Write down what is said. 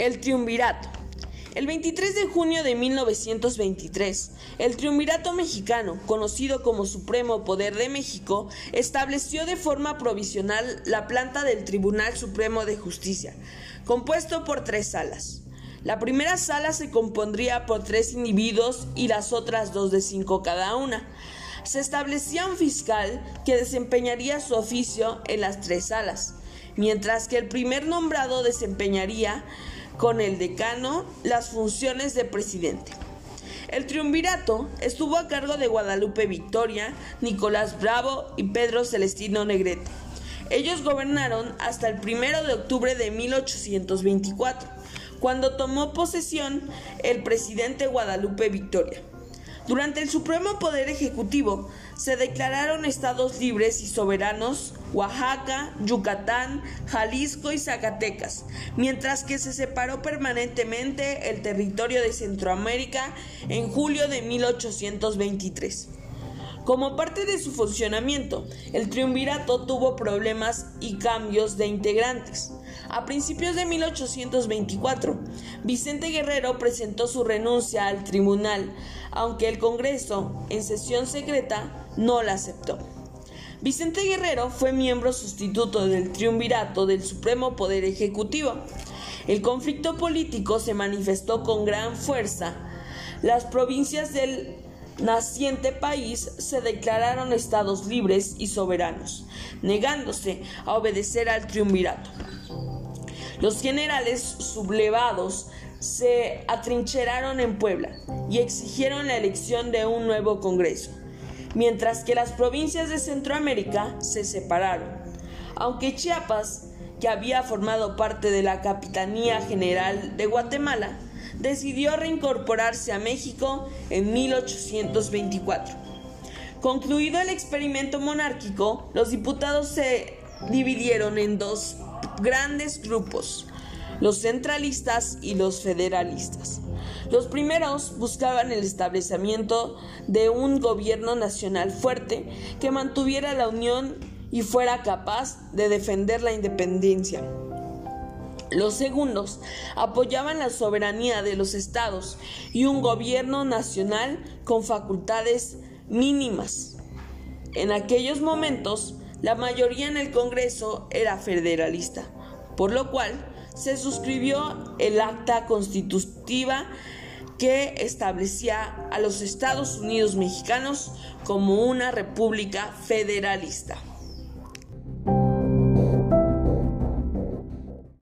El Triunvirato. El 23 de junio de 1923, el Triunvirato mexicano, conocido como Supremo Poder de México, estableció de forma provisional la planta del Tribunal Supremo de Justicia, compuesto por tres salas. La primera sala se compondría por tres individuos y las otras dos de cinco cada una. Se establecía un fiscal que desempeñaría su oficio en las tres salas, mientras que el primer nombrado desempeñaría con el decano las funciones de presidente. El triunvirato estuvo a cargo de Guadalupe Victoria, Nicolás Bravo y Pedro Celestino Negrete. Ellos gobernaron hasta el 1 de octubre de 1824, cuando tomó posesión el presidente Guadalupe Victoria. Durante el Supremo Poder Ejecutivo se declararon estados libres y soberanos Oaxaca, Yucatán, Jalisco y Zacatecas, mientras que se separó permanentemente el territorio de Centroamérica en julio de 1823. Como parte de su funcionamiento, el triunvirato tuvo problemas y cambios de integrantes. A principios de 1824, Vicente Guerrero presentó su renuncia al tribunal, aunque el Congreso, en sesión secreta, no la aceptó. Vicente Guerrero fue miembro sustituto del triunvirato del Supremo Poder Ejecutivo. El conflicto político se manifestó con gran fuerza. Las provincias del naciente país se declararon estados libres y soberanos, negándose a obedecer al triunvirato. Los generales sublevados se atrincheraron en Puebla y exigieron la elección de un nuevo Congreso, mientras que las provincias de Centroamérica se separaron. Aunque Chiapas, que había formado parte de la Capitanía General de Guatemala, decidió reincorporarse a México en 1824. Concluido el experimento monárquico, los diputados se dividieron en dos grandes grupos, los centralistas y los federalistas. Los primeros buscaban el establecimiento de un gobierno nacional fuerte que mantuviera la unión y fuera capaz de defender la independencia. Los segundos apoyaban la soberanía de los estados y un gobierno nacional con facultades mínimas. En aquellos momentos, la mayoría en el Congreso era federalista, por lo cual se suscribió el acta constitutiva que establecía a los Estados Unidos mexicanos como una república federalista.